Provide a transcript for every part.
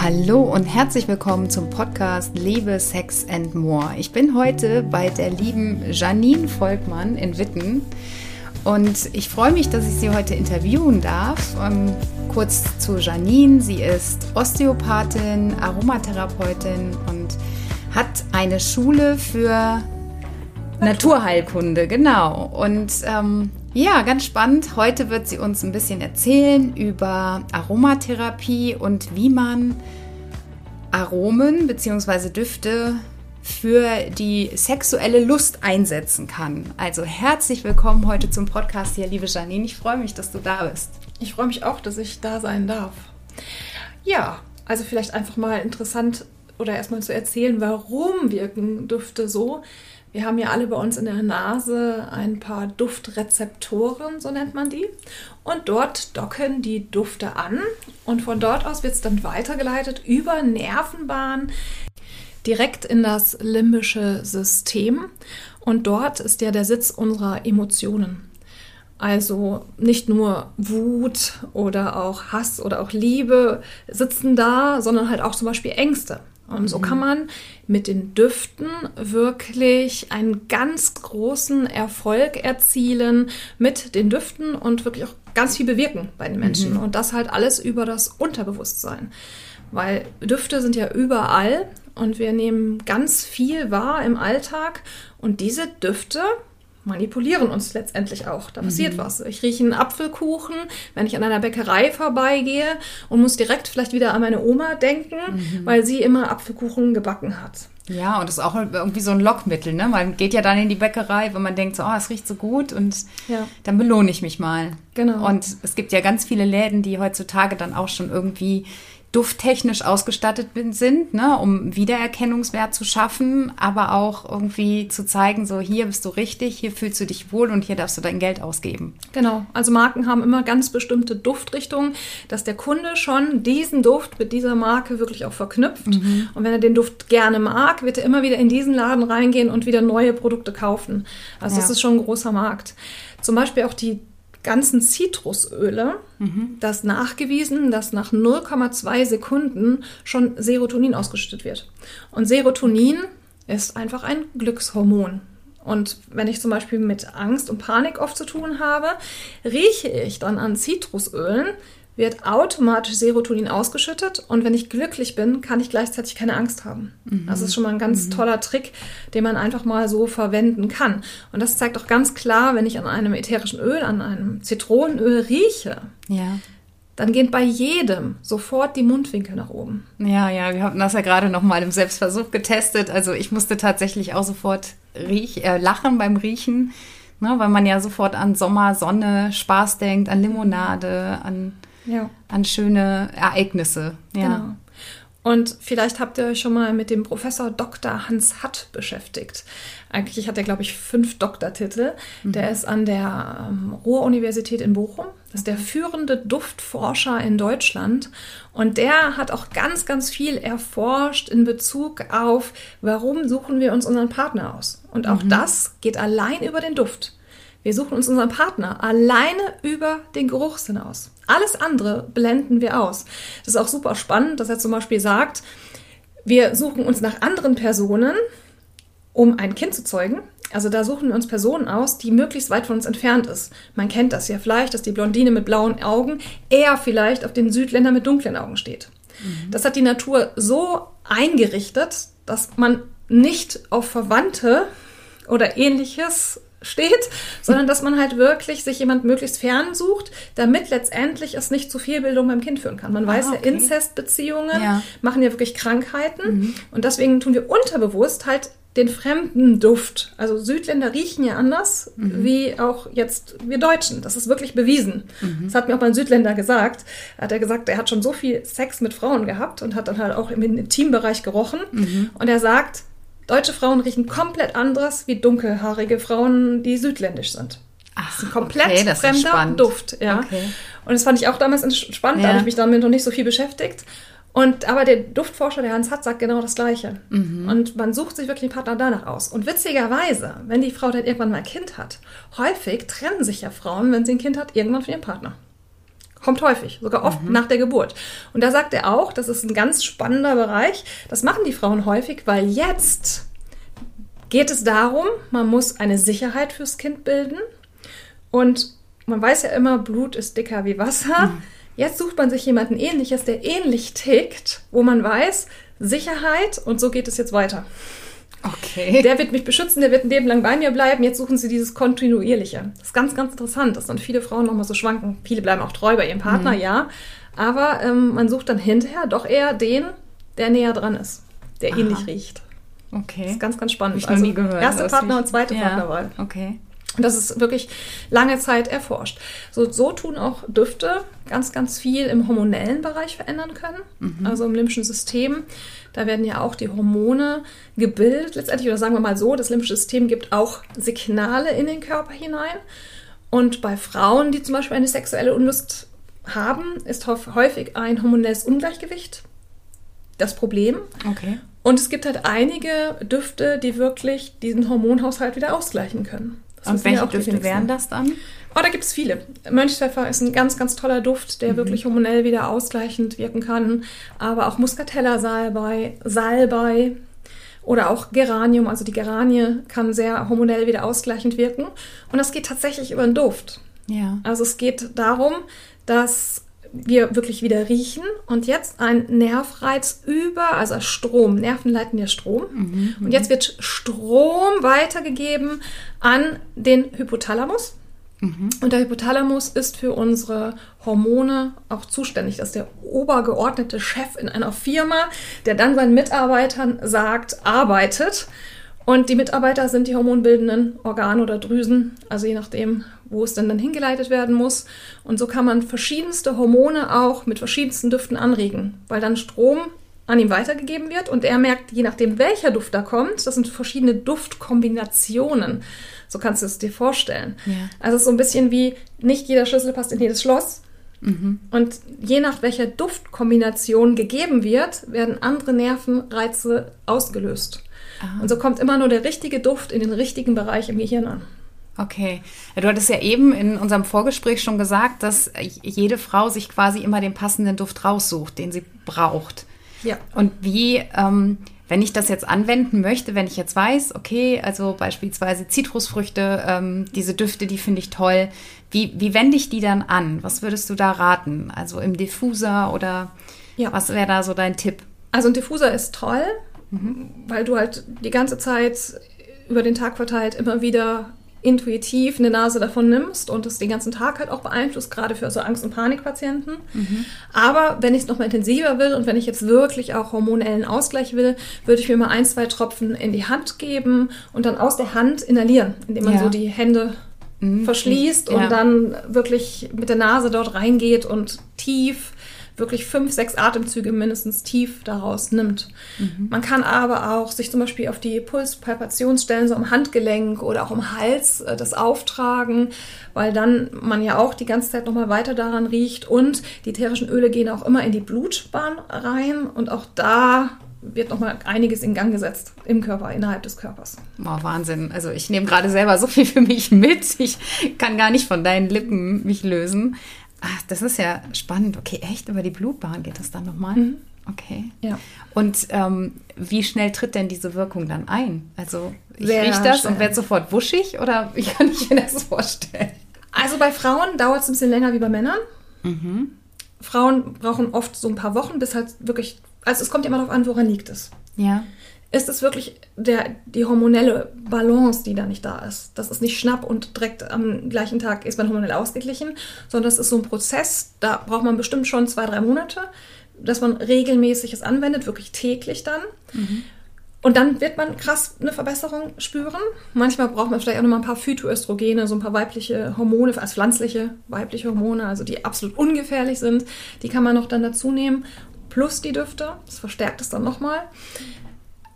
Hallo und herzlich willkommen zum Podcast Liebe, Sex and More. Ich bin heute bei der lieben Janine Volkmann in Witten und ich freue mich, dass ich sie heute interviewen darf. Ähm, kurz zu Janine. Sie ist Osteopathin, Aromatherapeutin und hat eine Schule für Naturheilkunde, genau. Und ähm, ja, ganz spannend. Heute wird sie uns ein bisschen erzählen über Aromatherapie und wie man Aromen bzw. Düfte für die sexuelle Lust einsetzen kann. Also herzlich willkommen heute zum Podcast hier, liebe Janine. Ich freue mich, dass du da bist. Ich freue mich auch, dass ich da sein darf. Ja, also vielleicht einfach mal interessant oder erstmal zu erzählen, warum wirken Düfte so. Wir haben ja alle bei uns in der Nase ein paar Duftrezeptoren, so nennt man die. Und dort docken die Dufte an und von dort aus wird es dann weitergeleitet über Nervenbahnen direkt in das limbische System. Und dort ist ja der Sitz unserer Emotionen. Also nicht nur Wut oder auch Hass oder auch Liebe sitzen da, sondern halt auch zum Beispiel Ängste. Und so kann mhm. man mit den Düften wirklich einen ganz großen Erfolg erzielen mit den Düften und wirklich auch ganz viel bewirken bei den Menschen. Mhm. Und das halt alles über das Unterbewusstsein. Weil Düfte sind ja überall und wir nehmen ganz viel wahr im Alltag. Und diese Düfte manipulieren uns letztendlich auch. Da passiert mhm. was. Ich rieche einen Apfelkuchen, wenn ich an einer Bäckerei vorbeigehe und muss direkt vielleicht wieder an meine Oma denken, mhm. weil sie immer Apfelkuchen gebacken hat. Ja, und das ist auch irgendwie so ein Lockmittel, ne? Man geht ja dann in die Bäckerei, wenn man denkt, so, oh, es riecht so gut und ja. dann belohne ich mich mal. Genau. Und es gibt ja ganz viele Läden, die heutzutage dann auch schon irgendwie dufttechnisch ausgestattet sind, ne, um Wiedererkennungswert zu schaffen, aber auch irgendwie zu zeigen, so hier bist du richtig, hier fühlst du dich wohl und hier darfst du dein Geld ausgeben. Genau, also Marken haben immer ganz bestimmte Duftrichtungen, dass der Kunde schon diesen Duft mit dieser Marke wirklich auch verknüpft. Mhm. Und wenn er den Duft gerne mag, wird er immer wieder in diesen Laden reingehen und wieder neue Produkte kaufen. Also ja. das ist schon ein großer Markt. Zum Beispiel auch die ganzen Zitrusöle, mhm. das nachgewiesen, dass nach 0,2 Sekunden schon Serotonin ausgeschüttet wird. Und Serotonin ist einfach ein Glückshormon. Und wenn ich zum Beispiel mit Angst und Panik oft zu tun habe, rieche ich dann an Zitrusölen, wird automatisch Serotonin ausgeschüttet und wenn ich glücklich bin, kann ich gleichzeitig keine Angst haben. Mhm. Das ist schon mal ein ganz mhm. toller Trick, den man einfach mal so verwenden kann. Und das zeigt auch ganz klar, wenn ich an einem ätherischen Öl, an einem Zitronenöl rieche. Ja. Dann gehen bei jedem sofort die Mundwinkel nach oben. Ja, ja, wir hatten das ja gerade noch mal im Selbstversuch getestet. Also ich musste tatsächlich auch sofort riech, äh, lachen beim Riechen, ne, weil man ja sofort an Sommer, Sonne, Spaß denkt, an Limonade, an ja. an schöne Ereignisse. Ja. Genau. Und vielleicht habt ihr euch schon mal mit dem Professor Dr. Hans Hatt beschäftigt. Eigentlich hat er, glaube ich, fünf Doktortitel. Mhm. Der ist an der ähm, Ruhr-Universität in Bochum. Das ist der führende Duftforscher in Deutschland. Und der hat auch ganz, ganz viel erforscht in Bezug auf, warum suchen wir uns unseren Partner aus. Und auch mhm. das geht allein über den Duft. Wir suchen uns unseren Partner alleine über den Geruchssinn aus. Alles andere blenden wir aus. Das ist auch super spannend, dass er zum Beispiel sagt, wir suchen uns nach anderen Personen, um ein Kind zu zeugen. Also da suchen wir uns Personen aus, die möglichst weit von uns entfernt ist. Man kennt das ja vielleicht, dass die Blondine mit blauen Augen eher vielleicht auf den Südländer mit dunklen Augen steht. Mhm. Das hat die Natur so eingerichtet, dass man nicht auf Verwandte oder ähnliches steht, sondern dass man halt wirklich sich jemand möglichst fern sucht, damit letztendlich es nicht zu Fehlbildung beim Kind führen kann. Man ah, weiß okay. ja, Inzestbeziehungen ja. machen ja wirklich Krankheiten mhm. und deswegen tun wir unterbewusst halt den fremden Duft. Also Südländer riechen ja anders, mhm. wie auch jetzt wir Deutschen. Das ist wirklich bewiesen. Mhm. Das hat mir auch mal ein Südländer gesagt. Da hat er gesagt, er hat schon so viel Sex mit Frauen gehabt und hat dann halt auch im Intimbereich gerochen. Mhm. Und er sagt, Deutsche Frauen riechen komplett anders wie dunkelhaarige Frauen, die südländisch sind. Ach, das ist ein komplett okay, das fremder Duft. Ja. Okay. Und das fand ich auch damals spannend, ja. da habe ich mich damit noch nicht so viel beschäftigt. Und aber der Duftforscher, der Hans Hatt, sagt genau das Gleiche. Mhm. Und man sucht sich wirklich einen Partner danach aus. Und witzigerweise, wenn die Frau dann irgendwann mal ein Kind hat, häufig trennen sich ja Frauen, wenn sie ein Kind hat, irgendwann von ihrem Partner. Kommt häufig, sogar oft nach der Geburt. Und da sagt er auch, das ist ein ganz spannender Bereich. Das machen die Frauen häufig, weil jetzt geht es darum, man muss eine Sicherheit fürs Kind bilden. Und man weiß ja immer, Blut ist dicker wie Wasser. Jetzt sucht man sich jemanden ähnliches, der ähnlich tickt, wo man weiß, Sicherheit und so geht es jetzt weiter. Okay. Der wird mich beschützen, der wird ein Leben lang bei mir bleiben. Jetzt suchen sie dieses Kontinuierliche. Das ist ganz, ganz interessant, dass dann viele Frauen nochmal so schwanken. Viele bleiben auch treu bei ihrem Partner, ja. Aber ähm, man sucht dann hinterher doch eher den, der näher dran ist, der Aha. ähnlich riecht. okay. Das ist ganz, ganz spannend. Hab ich noch nie gehört. Erste Partner und zweite ja. Partnerwahl. Okay. Das ist wirklich lange Zeit erforscht. So, so tun auch Düfte ganz, ganz viel im hormonellen Bereich verändern können, also im limbischen System. Da werden ja auch die Hormone gebildet, letztendlich, oder sagen wir mal so, das limbische System gibt auch Signale in den Körper hinein. Und bei Frauen, die zum Beispiel eine sexuelle Unlust haben, ist häuf- häufig ein hormonelles Ungleichgewicht das Problem. Okay. Und es gibt halt einige Düfte, die wirklich diesen Hormonhaushalt wieder ausgleichen können. Das Und welche Düfte wären das dann? Oh, da gibt es viele. Mönchspfeffer ist ein ganz, ganz toller Duft, der wirklich hormonell wieder ausgleichend wirken kann. Aber auch Muscatella-Salbei, Salbei oder auch Geranium, also die Geranie kann sehr hormonell wieder ausgleichend wirken. Und das geht tatsächlich über den Duft. Ja. Also es geht darum, dass wir wirklich wieder riechen und jetzt ein Nervreiz über, also Strom, Nerven leiten ja Strom. Und jetzt wird Strom weitergegeben an den Hypothalamus. Und der Hypothalamus ist für unsere Hormone auch zuständig. Das ist der obergeordnete Chef in einer Firma, der dann seinen Mitarbeitern sagt, arbeitet. Und die Mitarbeiter sind die hormonbildenden Organe oder Drüsen, also je nachdem, wo es dann, dann hingeleitet werden muss. Und so kann man verschiedenste Hormone auch mit verschiedensten Düften anregen, weil dann Strom an ihm weitergegeben wird und er merkt, je nachdem, welcher Duft da kommt, das sind verschiedene Duftkombinationen. So kannst du es dir vorstellen. Ja. Also es ist so ein bisschen wie, nicht jeder Schlüssel passt in jedes Schloss. Und je nach welcher Duftkombination gegeben wird, werden andere Nervenreize ausgelöst. Und so kommt immer nur der richtige Duft in den richtigen Bereich im Gehirn an. Okay. Du hattest ja eben in unserem Vorgespräch schon gesagt, dass jede Frau sich quasi immer den passenden Duft raussucht, den sie braucht. Ja. Und wie, ähm, wenn ich das jetzt anwenden möchte, wenn ich jetzt weiß, okay, also beispielsweise Zitrusfrüchte, ähm, diese Düfte, die finde ich toll, wie, wie wende ich die dann an? Was würdest du da raten? Also im Diffuser oder Ja. was wäre da so dein Tipp? Also ein Diffuser ist toll, weil du halt die ganze Zeit über den Tag verteilt immer wieder intuitiv eine Nase davon nimmst und es den ganzen Tag halt auch beeinflusst, gerade für so Angst- und Panikpatienten. Aber wenn ich es nochmal intensiver will und wenn ich jetzt wirklich auch hormonellen Ausgleich will, würde ich mir mal ein, zwei Tropfen in die Hand geben und dann aus der Hand inhalieren, indem man Ja. so die Hände verschließt Ja. und dann wirklich mit der Nase dort reingeht und tief, wirklich fünf, sechs Atemzüge mindestens tief daraus nimmt. Man kann aber auch sich zum Beispiel auf die Pulspalpationsstellen, so am Handgelenk oder auch im Hals, äh, das auftragen, weil dann man ja auch die ganze Zeit nochmal weiter daran riecht und die ätherischen Öle gehen auch immer in die Blutbahn rein und auch da wird nochmal einiges in Gang gesetzt im Körper, innerhalb des Körpers. Wow, Wahnsinn. Also ich nehme gerade selber so viel für mich mit. Ich kann gar nicht von deinen Lippen mich lösen. Ach, das ist ja spannend. Okay, echt? Über die Blutbahn geht das dann nochmal? Okay. Ja. Und ähm, wie schnell tritt denn diese Wirkung dann ein? Also ich rieche das schnell. und werde sofort wuschig oder wie kann ich mir das vorstellen? Also bei Frauen dauert es ein bisschen länger wie bei Männern. Frauen brauchen oft so ein paar Wochen, bis halt wirklich, also es kommt immer darauf an, woran liegt es. Ja. Ist es wirklich der, die hormonelle Balance, die da nicht da ist? Das ist nicht schnapp und direkt am gleichen Tag ist man hormonell ausgeglichen, sondern das ist so ein Prozess, da braucht man bestimmt schon zwei, drei Monate, dass man regelmäßig es anwendet, wirklich täglich dann. Und dann wird man krass eine Verbesserung spüren. Manchmal braucht man vielleicht auch noch mal ein paar Phytoöstrogene, so ein paar weibliche Hormone, als pflanzliche weibliche Hormone, also die absolut ungefährlich sind. Die kann man noch dann dazu nehmen. Plus die Düfte. Das verstärkt es dann nochmal.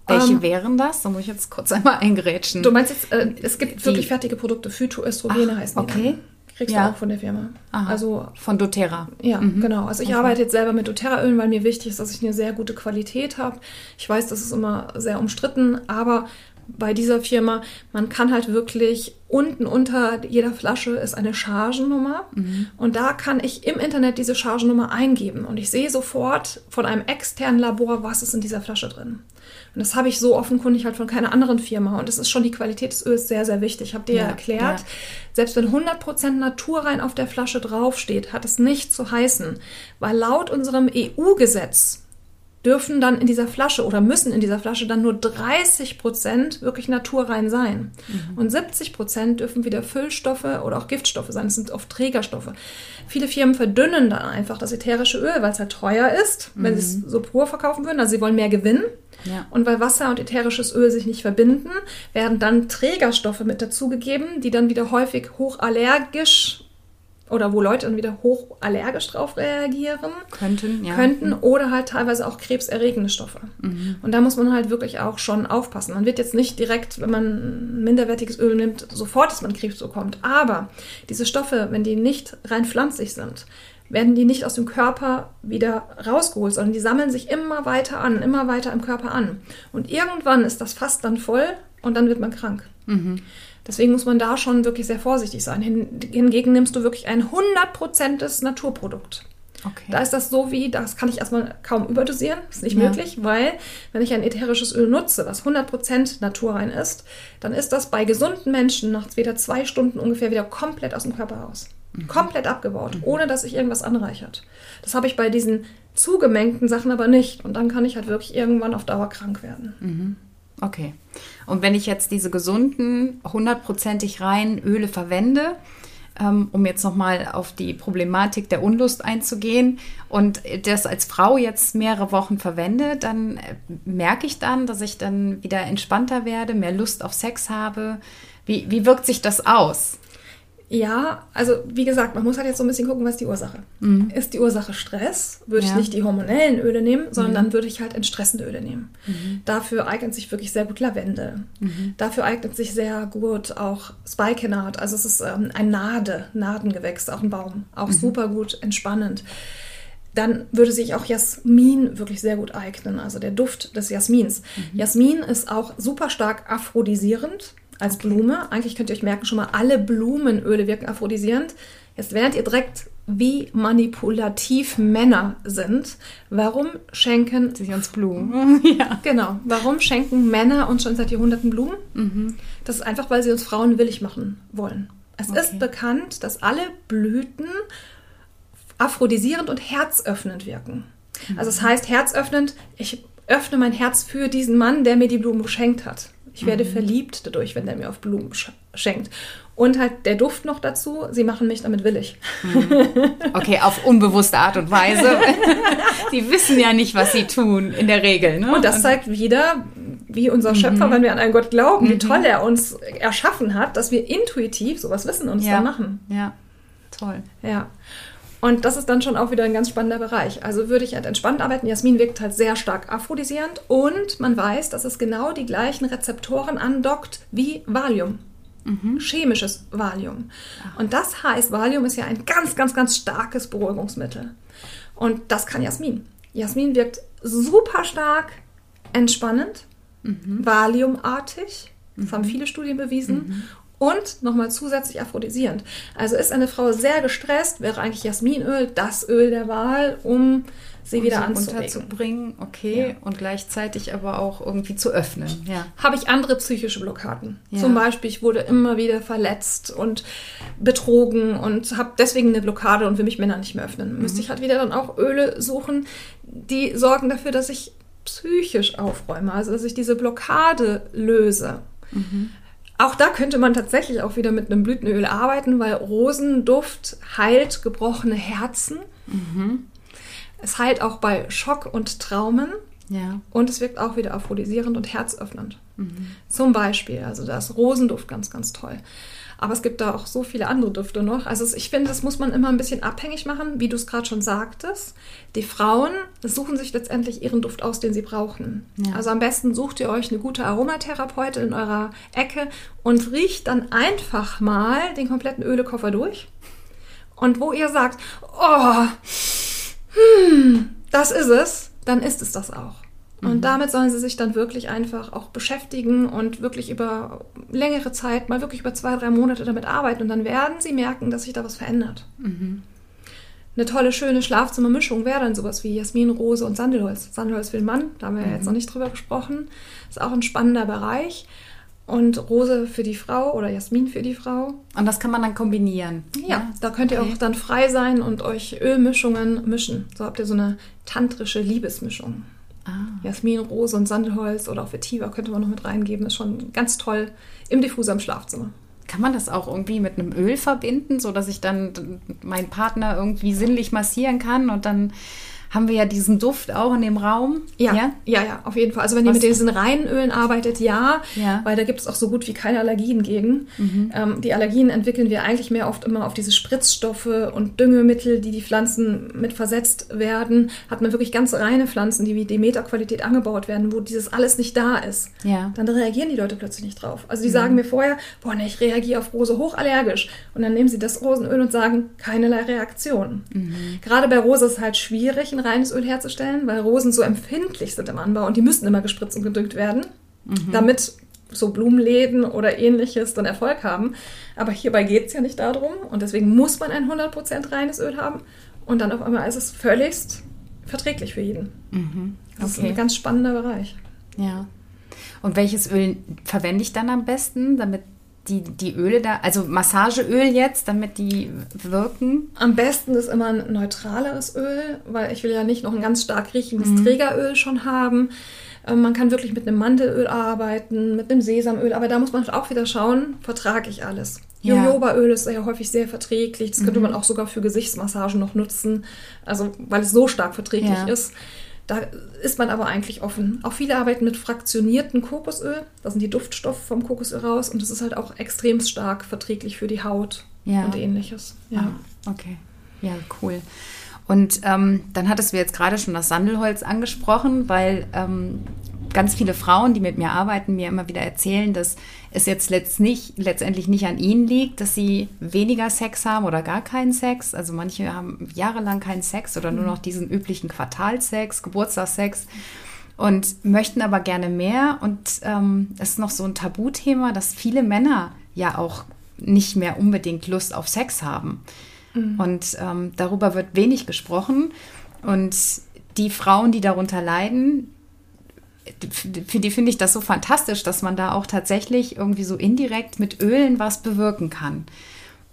Welche Ähm, wären das? Da muss ich jetzt kurz einmal eingrätschen. Du meinst jetzt, äh, es gibt Die- wirklich fertige Produkte. Phytoöstrogene Ach, heißen die. okay. dann. Kriegst Ja. du auch von der Firma. Aha. Also Von doTERRA. Ja, genau. Also ich arbeite jetzt selber mit doTERRA-Ölen, weil mir wichtig ist, dass ich eine sehr gute Qualität habe. Ich weiß, das ist immer sehr umstritten, aber bei dieser Firma, man kann halt wirklich unten unter jeder Flasche ist eine Chargennummer mhm. und da kann ich im Internet diese Chargennummer eingeben und ich sehe sofort von einem externen Labor, was ist in dieser Flasche drin. Und das habe ich so offenkundig halt von keiner anderen Firma. Und es ist schon die Qualität des Öls sehr, sehr wichtig. Ich habe dir ja, erklärt, ja. selbst wenn 100% Naturrein auf der Flasche draufsteht, hat es nicht zu heißen, weil laut unserem EU-Gesetz dürfen dann in dieser Flasche oder müssen in dieser Flasche dann nur 30 Prozent wirklich naturrein sein. Mhm. Und 70 Prozent dürfen wieder Füllstoffe oder auch Giftstoffe sein. Das sind oft Trägerstoffe. Viele Firmen verdünnen dann einfach das ätherische Öl, weil es halt teuer ist, wenn mhm. sie es so pur verkaufen würden. Also sie wollen mehr Gewinn. Ja. Und weil Wasser und ätherisches Öl sich nicht verbinden, werden dann Trägerstoffe mit dazugegeben, die dann wieder häufig hochallergisch oder wo Leute dann wieder hoch allergisch drauf reagieren könnten, ja. könnten mhm. oder halt teilweise auch krebserregende Stoffe. Mhm. Und da muss man halt wirklich auch schon aufpassen. Man wird jetzt nicht direkt, wenn man minderwertiges Öl nimmt, sofort, dass man Krebs bekommt. Aber diese Stoffe, wenn die nicht rein pflanzlich sind, werden die nicht aus dem Körper wieder rausgeholt, sondern die sammeln sich immer weiter an, immer weiter im Körper an. Und irgendwann ist das Fass dann voll und dann wird man krank. Mhm. Deswegen muss man da schon wirklich sehr vorsichtig sein. Hingegen nimmst du wirklich ein 100%iges Naturprodukt. Okay. Da ist das so wie, das kann ich erstmal kaum überdosieren, ist nicht ja. möglich, weil wenn ich ein ätherisches Öl nutze, was 100% naturrein ist, dann ist das bei gesunden Menschen nach wieder zwei Stunden ungefähr wieder komplett aus dem Körper raus. Mhm. Komplett abgebaut, mhm. ohne dass sich irgendwas anreichert. Das habe ich bei diesen zugemengten Sachen aber nicht. Und dann kann ich halt wirklich irgendwann auf Dauer krank werden. Mhm. Okay. Und wenn ich jetzt diese gesunden, hundertprozentig reinen Öle verwende, ähm, um jetzt nochmal auf die Problematik der Unlust einzugehen und das als Frau jetzt mehrere Wochen verwende, dann äh, merke ich dann, dass ich dann wieder entspannter werde, mehr Lust auf Sex habe. Wie, wie wirkt sich das aus? Ja, also wie gesagt, man muss halt jetzt so ein bisschen gucken, was ist die Ursache. Mhm. Ist die Ursache Stress, würde ja. ich nicht die hormonellen Öle nehmen, sondern mhm. dann würde ich halt entstressende Öle nehmen. Mhm. Dafür eignet sich wirklich sehr gut Lavendel. Mhm. Dafür eignet sich sehr gut auch Spikenard. Also es ist ähm, ein Nade, Nadengewächs, auch ein Baum. Auch mhm. super gut entspannend. Dann würde sich auch Jasmin wirklich sehr gut eignen, also der Duft des Jasmins. Mhm. Jasmin ist auch super stark aphrodisierend als Blume. Eigentlich könnt ihr euch merken, schon mal alle Blumenöle wirken aphrodisierend. Jetzt werdet ihr direkt, wie manipulativ Männer sind. Warum schenken sie uns Blumen? ja. Genau. Warum schenken Männer uns schon seit Jahrhunderten Blumen? Mhm. Das ist einfach, weil sie uns Frauen willig machen wollen. Es okay. ist bekannt, dass alle Blüten aphrodisierend und herzöffnend wirken. Mhm. Also es das heißt herzöffnend, ich öffne mein Herz für diesen Mann, der mir die Blumen geschenkt hat. Ich werde mhm. verliebt dadurch, wenn der mir auf Blumen schenkt. Und halt der Duft noch dazu, sie machen mich damit willig. Mhm. Okay, auf unbewusste Art und Weise. sie wissen ja nicht, was sie tun, in der Regel. Ne? Und das zeigt wieder, wie unser mhm. Schöpfer, wenn wir an einen Gott glauben, mhm. wie toll er uns erschaffen hat, dass wir intuitiv sowas wissen und es ja. dann machen. Ja, toll. Ja. Und das ist dann schon auch wieder ein ganz spannender Bereich. Also würde ich halt entspannt arbeiten. Jasmin wirkt halt sehr stark aphrodisierend und man weiß, dass es genau die gleichen Rezeptoren andockt wie Valium. Mhm. Chemisches Valium. Ach. Und das heißt, Valium ist ja ein ganz, ganz, ganz starkes Beruhigungsmittel. Und das kann Jasmin. Jasmin wirkt super stark entspannend, mhm. Valiumartig. Das mhm. haben viele Studien bewiesen. Und nochmal zusätzlich aphrodisierend. Also ist eine Frau sehr gestresst, wäre eigentlich Jasminöl das Öl der Wahl, um sie um wieder anzubringen. Okay, ja. und gleichzeitig aber auch irgendwie zu öffnen. Ja. Habe ich andere psychische Blockaden. Ja. Zum Beispiel, ich wurde immer wieder verletzt und betrogen und habe deswegen eine Blockade und will mich Männer nicht mehr öffnen. Mhm. Müsste ich halt wieder dann auch Öle suchen, die sorgen dafür, dass ich psychisch aufräume, also dass ich diese Blockade löse. Mhm. Auch da könnte man tatsächlich auch wieder mit einem Blütenöl arbeiten, weil Rosenduft heilt gebrochene Herzen. Mhm. Es heilt auch bei Schock und Traumen. Ja. Und es wirkt auch wieder aphrodisierend und herzöffnend. Mhm. Zum Beispiel, also da ist Rosenduft ganz, ganz toll. Aber es gibt da auch so viele andere Düfte noch. Also ich finde, das muss man immer ein bisschen abhängig machen, wie du es gerade schon sagtest. Die Frauen suchen sich letztendlich ihren Duft aus, den sie brauchen. Ja. Also am besten sucht ihr euch eine gute Aromatherapeutin in eurer Ecke und riecht dann einfach mal den kompletten Ölekoffer durch. Und wo ihr sagt, oh, hm, das ist es, dann ist es das auch. Und mhm. damit sollen sie sich dann wirklich einfach auch beschäftigen und wirklich über längere Zeit, mal wirklich über zwei, drei Monate damit arbeiten. Und dann werden sie merken, dass sich da was verändert. Mhm. Eine tolle, schöne Schlafzimmermischung wäre dann sowas wie Jasmin, Rose und Sandelholz. Sandelholz für den Mann, da haben wir mhm. jetzt noch nicht drüber gesprochen. Ist auch ein spannender Bereich. Und Rose für die Frau oder Jasmin für die Frau. Und das kann man dann kombinieren. Ja, ja. da könnt ihr okay. auch dann frei sein und euch Ölmischungen mischen. So habt ihr so eine tantrische Liebesmischung. Ah. Jasmin, Rose und Sandelholz oder auch Vetiver könnte man noch mit reingeben. Ist schon ganz toll im Diffuser im Schlafzimmer. Kann man das auch irgendwie mit einem Öl verbinden, sodass ich dann meinen Partner irgendwie sinnlich massieren kann und dann haben wir ja diesen Duft auch in dem Raum. Ja, ja, ja, ja auf jeden Fall. Also wenn Was? ihr mit diesen reinen Ölen arbeitet, ja, ja. weil da gibt es auch so gut wie keine Allergien gegen. Mhm. Ähm, die Allergien entwickeln wir eigentlich mehr oft immer auf diese Spritzstoffe und Düngemittel, die die Pflanzen mit versetzt werden. Hat man wirklich ganz reine Pflanzen, die wie Demeter-Qualität angebaut werden, wo dieses alles nicht da ist. Ja. Dann reagieren die Leute plötzlich nicht drauf. Also die mhm. sagen mir vorher, boah, ne, ich reagiere auf Rose hochallergisch. Und dann nehmen sie das Rosenöl und sagen, keinerlei Reaktion. Mhm. Gerade bei Rose ist es halt schwierig, ein reines Öl herzustellen, weil Rosen so empfindlich sind im Anbau und die müssen immer gespritzt und gedüngt werden, mhm. damit so Blumenläden oder ähnliches dann Erfolg haben. Aber hierbei geht es ja nicht darum und deswegen muss man ein 100% reines Öl haben und dann auf einmal ist es völligst verträglich für jeden. Mhm. Okay. Das ist ein ganz spannender Bereich. Ja. Und welches Öl verwende ich dann am besten, damit die, die Öle da, also Massageöl jetzt, damit die wirken? Am besten ist immer ein neutraleres Öl, weil ich will ja nicht noch ein ganz stark riechendes mhm. Trägeröl schon haben. Ähm, man kann wirklich mit einem Mandelöl arbeiten, mit einem Sesamöl, aber da muss man auch wieder schauen, vertrage ich alles. Ja. Jojobaöl ist ja häufig sehr verträglich. Das könnte mhm. man auch sogar für Gesichtsmassagen noch nutzen, also weil es so stark verträglich ja. ist. Da ist man aber eigentlich offen. Auch viele arbeiten mit fraktioniertem Kokosöl. Da sind die Duftstoffe vom Kokosöl raus und das ist halt auch extrem stark verträglich für die Haut ja. und ähnliches. Ja. Ah, okay. Ja, cool. Und ähm, dann hattest du jetzt gerade schon das Sandelholz angesprochen, weil ähm, ganz viele Frauen, die mit mir arbeiten, mir immer wieder erzählen, dass es jetzt letztlich, letztendlich nicht an ihnen liegt, dass sie weniger Sex haben oder gar keinen Sex. Also manche haben jahrelang keinen Sex oder nur mhm. noch diesen üblichen Quartalsex, Geburtstagssex und möchten aber gerne mehr. Und ähm, es ist noch so ein Tabuthema, dass viele Männer ja auch nicht mehr unbedingt Lust auf Sex haben. Mhm. Und ähm, darüber wird wenig gesprochen. Und die Frauen, die darunter leiden, für die finde ich das so fantastisch, dass man da auch tatsächlich irgendwie so indirekt mit Ölen was bewirken kann.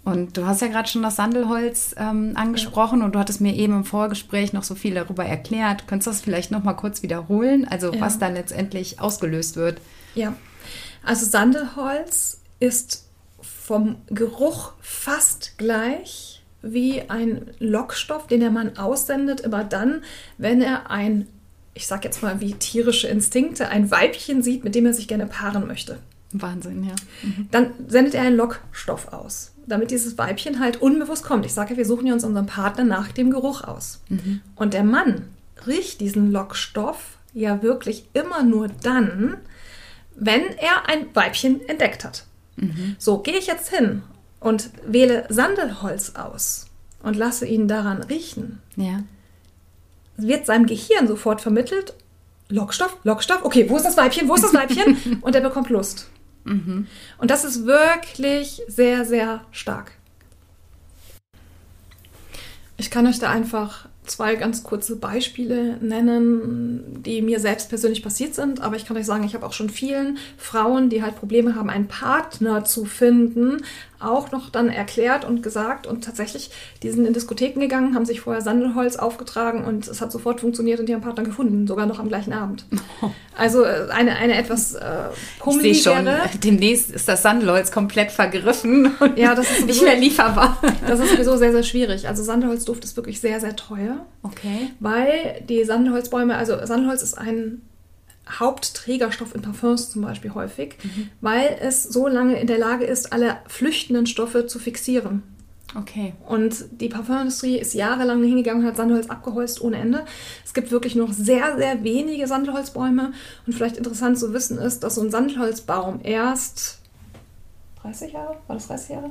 Und du hast ja gerade schon das Sandelholz ähm, angesprochen ja. und du hattest mir eben im Vorgespräch noch so viel darüber erklärt. Könntest du das vielleicht noch mal kurz wiederholen? Also ja. was da letztendlich ausgelöst wird? Ja, also Sandelholz ist vom Geruch fast gleich wie ein Lockstoff, den der Mann aussendet, immer dann, wenn er ein ich sag jetzt mal wie tierische Instinkte, ein Weibchen sieht, mit dem er sich gerne paaren möchte. Wahnsinn, ja. Mhm. Dann sendet er einen Lockstoff aus, damit dieses Weibchen halt unbewusst kommt. Ich sage ja, wir suchen ja uns unseren Partner nach dem Geruch aus. Mhm. Und der Mann riecht diesen Lockstoff ja wirklich immer nur dann, wenn er ein Weibchen entdeckt hat. Mhm. So, gehe ich jetzt hin und wähle Sandelholz aus und lasse ihn daran riechen. Ja wird seinem Gehirn sofort vermittelt, Lockstoff, Lockstoff, okay, wo ist das Weibchen, wo ist das Weibchen? Und er bekommt Lust. Mhm. Und das ist wirklich sehr, sehr stark. Ich kann euch da einfach zwei ganz kurze Beispiele nennen, die mir selbst persönlich passiert sind. Aber ich kann euch sagen, ich habe auch schon vielen Frauen, die halt Probleme haben, einen Partner zu finden, auch noch dann erklärt und gesagt. Und tatsächlich, die sind in Diskotheken gegangen, haben sich vorher Sandelholz aufgetragen und es hat sofort funktioniert und die haben Partner gefunden, sogar noch am gleichen Abend. Also äh, eine, eine etwas äh, pummeligere. Schon, demnächst ist das Sandelholz komplett vergriffen und ja, das ist nicht mehr lieferbar. Das ist sowieso sehr, sehr schwierig. Also Sandelholzduft ist wirklich sehr, sehr teuer. Okay. Weil die Sandelholzbäume, also Sandelholz ist ein Hauptträgerstoff in Parfums zum Beispiel häufig, mhm. weil es so lange in der Lage ist, alle flüchtenden Stoffe zu fixieren. Okay. Und die Parfumindustrie ist jahrelang hingegangen und hat Sandelholz abgeholzt ohne Ende. Es gibt wirklich noch sehr, sehr wenige Sandelholzbäume. Und vielleicht interessant zu wissen ist, dass so ein Sandelholzbaum erst 30 Jahre? War das 30 Jahre?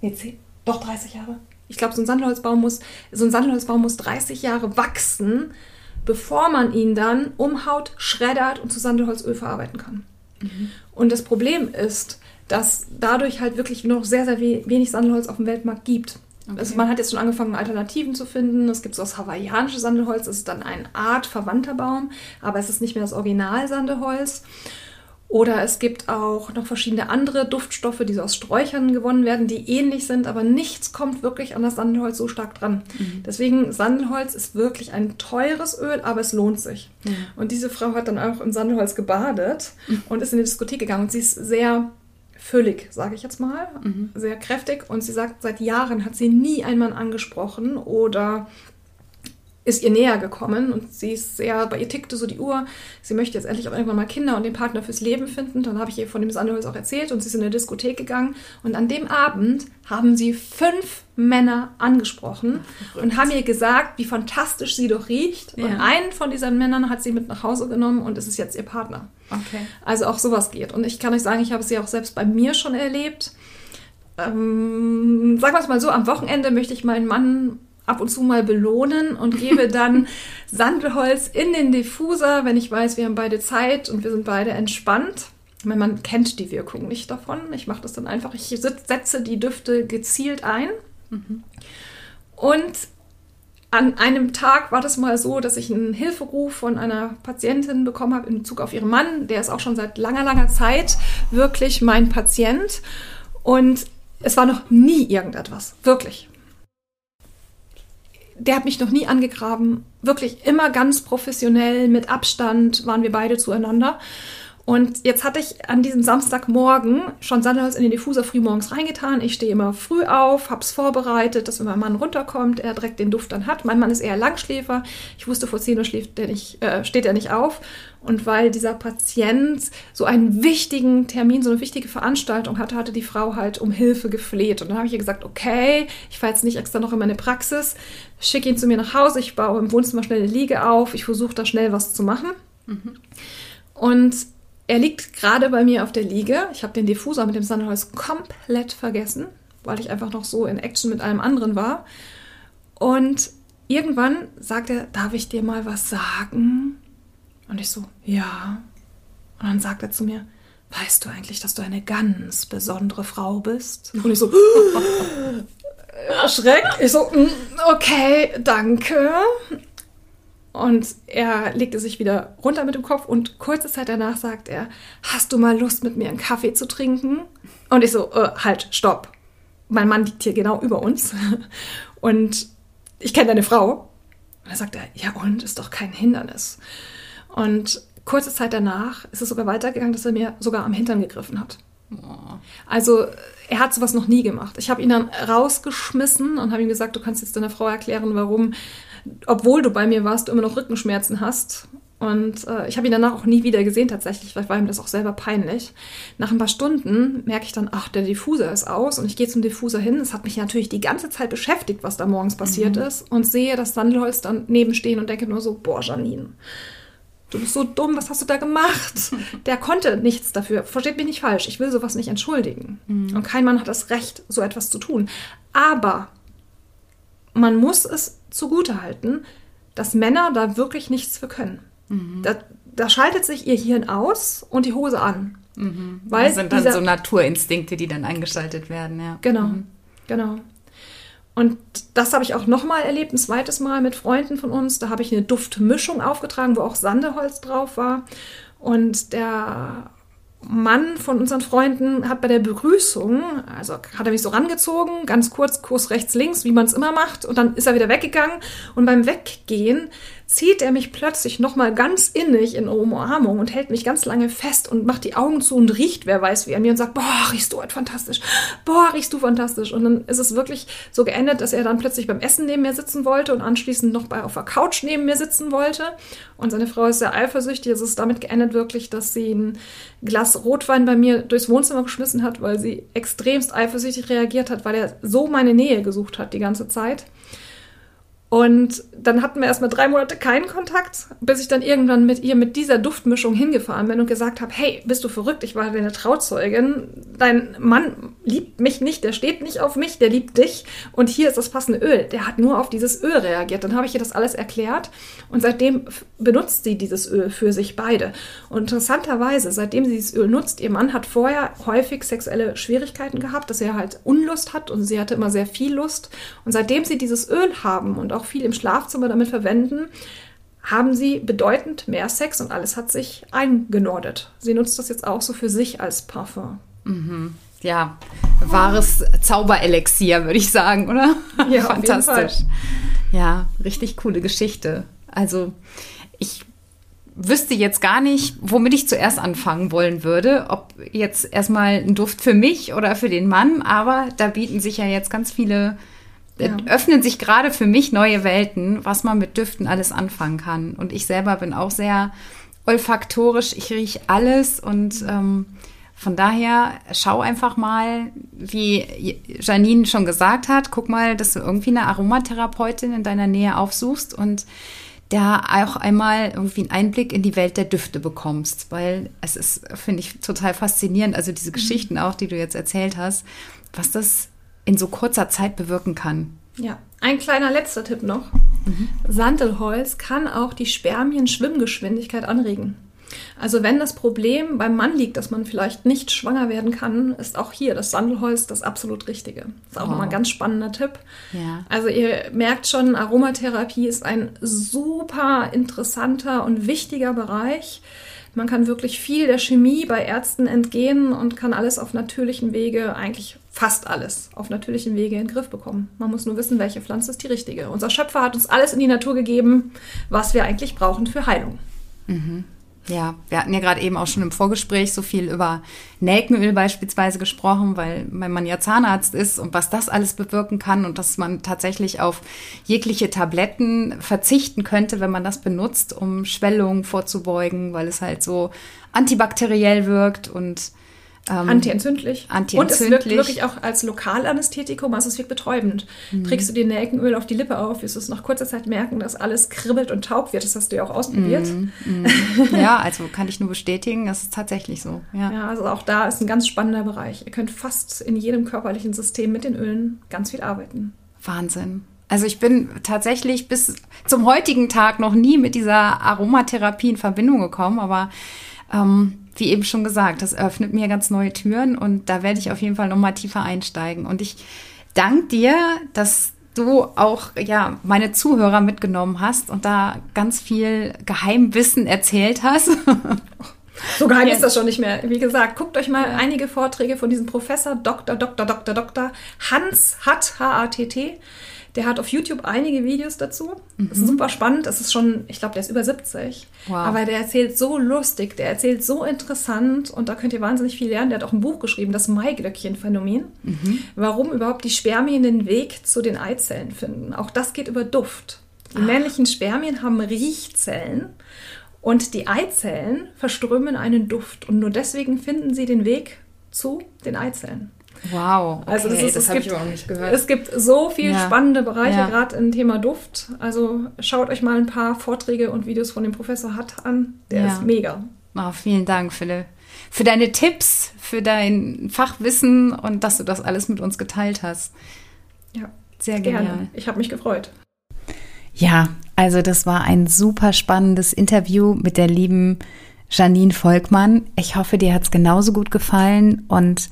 Nee, 10? Doch 30 Jahre. Ich glaube, so ein Sandelholzbaum muss, so ein Sandelholzbaum muss 30 Jahre wachsen, bevor man ihn dann umhaut, schreddert und zu Sandelholzöl verarbeiten kann. Mhm. Und das Problem ist, dass dadurch halt wirklich noch sehr, sehr wenig Sandelholz auf dem Weltmarkt gibt. Okay. Also man hat jetzt schon angefangen, Alternativen zu finden. Es gibt so das hawaiianische Sandelholz, das ist dann eine Art verwandter Baum, aber es ist nicht mehr das Original Sandelholz. Oder es gibt auch noch verschiedene andere Duftstoffe, die so aus Sträuchern gewonnen werden, die ähnlich sind, aber nichts kommt wirklich an das Sandelholz so stark dran. Mhm. Deswegen, Sandelholz ist wirklich ein teures Öl, aber es lohnt sich. Mhm. Und diese Frau hat dann auch in Sandelholz gebadet mhm. und ist in die Diskothek gegangen und sie ist sehr füllig, sage ich jetzt mal, mhm. sehr kräftig. Und sie sagt, seit Jahren hat sie nie einen Mann angesprochen oder ist ihr näher gekommen und sie ist sehr, bei ihr tickte so die Uhr, sie möchte jetzt endlich auch irgendwann mal Kinder und den Partner fürs Leben finden. Dann habe ich ihr von dem Sandelholz auch erzählt und sie ist in eine Diskothek gegangen und an dem Abend haben sie fünf Männer angesprochen Ach, und haben ihr gesagt, wie fantastisch sie doch riecht. Ja. Und einen von diesen Männern hat sie mit nach Hause genommen und es ist jetzt ihr Partner. Okay. Also auch sowas geht. Und ich kann euch sagen, ich habe es ja auch selbst bei mir schon erlebt. Ähm, sagen wir es mal so, am Wochenende möchte ich meinen Mann ab und zu mal belohnen und gebe dann Sandelholz in den Diffuser, wenn ich weiß, wir haben beide Zeit und wir sind beide entspannt. Mein Mann kennt die Wirkung nicht davon. Ich mache das dann einfach. Ich setze die Düfte gezielt ein. Mhm. Und an einem Tag war das mal so, dass ich einen Hilferuf von einer Patientin bekommen habe in Bezug auf ihren Mann. Der ist auch schon seit langer, langer Zeit wirklich mein Patient. Und es war noch nie irgendetwas. Wirklich der hat mich noch nie angegraben. Wirklich immer ganz professionell, mit Abstand waren wir beide zueinander. Und jetzt hatte ich an diesem Samstagmorgen schon Sandelholz in den Diffuser frühmorgens reingetan. Ich stehe immer früh auf, hab's vorbereitet, dass wenn mein Mann runterkommt, er direkt den Duft dann hat. Mein Mann ist eher Langschläfer. Ich wusste, vor 10 Uhr schläft der nicht, äh, steht er nicht auf. Und weil dieser Patient so einen wichtigen Termin, so eine wichtige Veranstaltung hatte, hatte die Frau halt um Hilfe gefleht. Und dann habe ich ihr gesagt, okay, ich fahre jetzt nicht extra noch in meine Praxis, schicke ihn zu mir nach Hause, ich baue im Wohnzimmer schnell eine Liege auf, ich versuche da schnell was zu machen. Mhm. Und er liegt gerade bei mir auf der Liege. Ich habe den Diffuser mit dem Sandelholz komplett vergessen, weil ich einfach noch so in Action mit allem anderen war. Und irgendwann sagt er, darf ich dir mal was sagen? Und ich so, ja. Und dann sagt er zu mir, weißt du eigentlich, dass du eine ganz besondere Frau bist? Und ich so, erschreckt. Ich so, mm, okay, danke. Und er legte sich wieder runter mit dem Kopf und kurze Zeit danach sagt er, hast du mal Lust mit mir einen Kaffee zu trinken? Und ich so, äh, halt, stopp. Mein Mann liegt hier genau über uns und ich kenne deine Frau. Und er sagt er, ja und, ist doch kein Hindernis. Und kurze Zeit danach ist es sogar weitergegangen, dass er mir sogar am Hintern gegriffen hat. Also er hat sowas noch nie gemacht. Ich habe ihn dann rausgeschmissen und habe ihm gesagt, du kannst jetzt deiner Frau erklären, warum obwohl du bei mir warst, du immer noch Rückenschmerzen hast. Und äh, ich habe ihn danach auch nie wieder gesehen tatsächlich, weil war ihm das auch selber peinlich. Nach ein paar Stunden merke ich dann, ach, der Diffuser ist aus und ich gehe zum Diffuser hin. Es hat mich natürlich die ganze Zeit beschäftigt, was da morgens passiert mhm. ist und sehe das Sandelholz dann nebenstehen und denke nur so, boah, Janine, du bist so dumm, was hast du da gemacht? Der konnte nichts dafür. Versteht mich nicht falsch, ich will sowas nicht entschuldigen. Mhm. Und kein Mann hat das Recht, so etwas zu tun. Aber man muss es zugutehalten, dass Männer da wirklich nichts für können. Mhm. Da, da, schaltet sich ihr Hirn aus und die Hose an. Mhm. Weil das sind dann dieser, so Naturinstinkte, die dann eingeschaltet werden, ja. Genau, mhm. genau. Und das habe ich auch nochmal erlebt, ein zweites Mal mit Freunden von uns. Da habe ich eine Duftmischung aufgetragen, wo auch Sandeholz drauf war. Und der Mann von unseren Freunden hat bei der Begrüßung, also hat er mich so rangezogen, ganz kurz, Kurs rechts, links, wie man es immer macht, und dann ist er wieder weggegangen. Und beim Weggehen zieht er mich plötzlich nochmal ganz innig in Umarmung und hält mich ganz lange fest und macht die Augen zu und riecht, wer weiß wie an mir und sagt, boah, riechst du fantastisch, boah, riechst du fantastisch. Und dann ist es wirklich so geendet, dass er dann plötzlich beim Essen neben mir sitzen wollte und anschließend noch bei, auf der Couch neben mir sitzen wollte. Und seine Frau ist sehr eifersüchtig. Es ist damit geendet wirklich, dass sie ein Glas Rotwein bei mir durchs Wohnzimmer geschmissen hat, weil sie extremst eifersüchtig reagiert hat, weil er so meine Nähe gesucht hat die ganze Zeit. Und dann hatten wir erstmal drei Monate keinen Kontakt, bis ich dann irgendwann mit ihr mit dieser Duftmischung hingefahren bin und gesagt habe, hey, bist du verrückt? Ich war deine Trauzeugin. Dein Mann liebt mich nicht, der steht nicht auf mich, der liebt dich. Und hier ist das passende Öl. Der hat nur auf dieses Öl reagiert. Dann habe ich ihr das alles erklärt und seitdem benutzt sie dieses Öl für sich beide. Und interessanterweise, seitdem sie dieses Öl nutzt, ihr Mann hat vorher häufig sexuelle Schwierigkeiten gehabt, dass er halt Unlust hat und sie hatte immer sehr viel Lust. Und seitdem sie dieses Öl haben und auch viel im Schlafzimmer damit verwenden, haben sie bedeutend mehr Sex und alles hat sich eingenordet. Sie nutzt das jetzt auch so für sich als Parfum. Mhm. Ja, wahres Zauberelixier, würde ich sagen, oder? Ja, fantastisch. Ja, richtig coole Geschichte. Also, ich wüsste jetzt gar nicht, womit ich zuerst anfangen wollen würde. Ob jetzt erstmal ein Duft für mich oder für den Mann, aber da bieten sich ja jetzt ganz viele ja. öffnen sich gerade für mich neue Welten, was man mit Düften alles anfangen kann. Und ich selber bin auch sehr olfaktorisch. Ich rieche alles und ähm, von daher schau einfach mal, wie Janine schon gesagt hat, guck mal, dass du irgendwie eine Aromatherapeutin in deiner Nähe aufsuchst und da auch einmal irgendwie einen Einblick in die Welt der Düfte bekommst, weil es ist, finde ich, total faszinierend, also diese mhm. Geschichten auch, die du jetzt erzählt hast, was das in so kurzer Zeit bewirken kann. Ja, ein kleiner letzter Tipp noch. Mhm. Sandelholz kann auch die Spermien-Schwimmgeschwindigkeit anregen. Also wenn das Problem beim Mann liegt, dass man vielleicht nicht schwanger werden kann, ist auch hier das Sandelholz das absolut Richtige. Das ist auch wow. nochmal ein ganz spannender Tipp. Ja. Also ihr merkt schon, Aromatherapie ist ein super interessanter und wichtiger Bereich. Man kann wirklich viel der Chemie bei Ärzten entgehen und kann alles auf natürlichen Wege, eigentlich fast alles auf natürlichen Wege in den Griff bekommen. Man muss nur wissen, welche Pflanze ist die richtige. Unser Schöpfer hat uns alles in die Natur gegeben, was wir eigentlich brauchen für Heilung. Mhm. Ja, wir hatten ja gerade eben auch schon im Vorgespräch so viel über Nelkenöl beispielsweise gesprochen, weil mein Mann ja Zahnarzt ist und was das alles bewirken kann und dass man tatsächlich auf jegliche Tabletten verzichten könnte, wenn man das benutzt, um Schwellungen vorzubeugen, weil es halt so antibakteriell wirkt und ähm, antientzündlich. antientzündlich. Und es wirkt wirklich auch als Lokalanästhetikum, also es wirkt betäubend. Mhm. Trägst du dir Nelkenöl auf die Lippe auf, wirst du es nach kurzer Zeit merken, dass alles kribbelt und taub wird. Das hast du ja auch ausprobiert. Mhm. Mhm. ja, also kann ich nur bestätigen, das ist tatsächlich so. Ja. ja, also auch da ist ein ganz spannender Bereich. Ihr könnt fast in jedem körperlichen System mit den Ölen ganz viel arbeiten. Wahnsinn. Also ich bin tatsächlich bis zum heutigen Tag noch nie mit dieser Aromatherapie in Verbindung gekommen, aber ähm, wie eben schon gesagt, das öffnet mir ganz neue Türen und da werde ich auf jeden Fall noch mal tiefer einsteigen. Und ich danke dir, dass du auch ja meine Zuhörer mitgenommen hast und da ganz viel Geheimwissen erzählt hast. So geheim ist das schon nicht mehr. Wie gesagt, guckt euch mal einige Vorträge von diesem Professor Dr. Dr. Dr. Dr. Hans Hatt, H-A-T-T. Der hat auf YouTube einige Videos dazu. Mhm. Das ist super spannend. Das ist schon, ich glaube, der ist über 70. Wow. Aber der erzählt so lustig, der erzählt so interessant und da könnt ihr wahnsinnig viel lernen. Der hat auch ein Buch geschrieben, das Maiglöckchen-Phänomen. Mhm. Warum überhaupt die Spermien den Weg zu den Eizellen finden. Auch das geht über Duft. Die Ach. männlichen Spermien haben Riechzellen und die Eizellen verströmen einen Duft und nur deswegen finden sie den Weg zu den Eizellen. Wow, okay, also das, ist, das habe ich auch nicht gehört. Es gibt so viele ja. spannende Bereiche, ja. gerade im Thema Duft. Also schaut euch mal ein paar Vorträge und Videos von dem Professor Hatt an. Der ja. ist mega. Oh, vielen Dank, Philipp. Für deine Tipps, für dein Fachwissen und dass du das alles mit uns geteilt hast. Ja, sehr gerne. Genial. Ich habe mich gefreut. Ja, also das war ein super spannendes Interview mit der lieben Janine Volkmann. Ich hoffe, dir hat es genauso gut gefallen und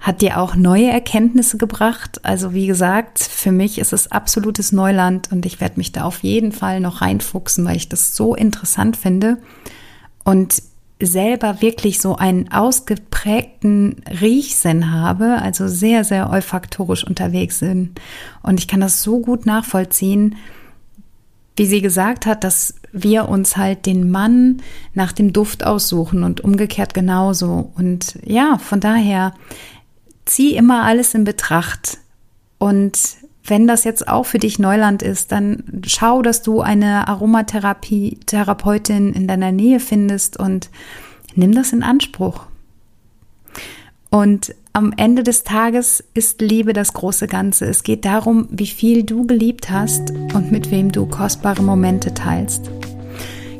hat dir auch neue Erkenntnisse gebracht. Also wie gesagt, für mich ist es absolutes Neuland und ich werde mich da auf jeden Fall noch reinfuchsen, weil ich das so interessant finde und selber wirklich so einen ausgeprägten Riechsinn habe, also sehr, sehr olfaktorisch unterwegs bin. Und ich kann das so gut nachvollziehen, wie sie gesagt hat, dass wir uns halt den Mann nach dem Duft aussuchen und umgekehrt genauso. Und ja, von daher zieh immer alles in Betracht. Und wenn das jetzt auch für dich Neuland ist, dann schau, dass du eine Aromatherapie-Therapeutin in deiner Nähe findest und nimm das in Anspruch. Und am Ende des Tages ist Liebe das große Ganze. Es geht darum, wie viel du geliebt hast und mit wem du kostbare Momente teilst.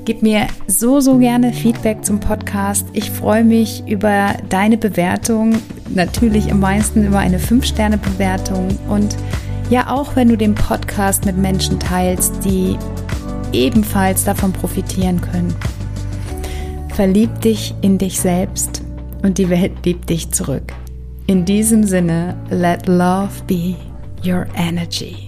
Gib mir so, so gerne Feedback zum Podcast. Ich freue mich über deine Bewertung, natürlich am meisten über eine 5-Sterne-Bewertung und ja auch, wenn du den Podcast mit Menschen teilst, die ebenfalls davon profitieren können. Verlieb dich in dich selbst und die Welt liebt dich zurück. In diesem Sinne, let love be your energy.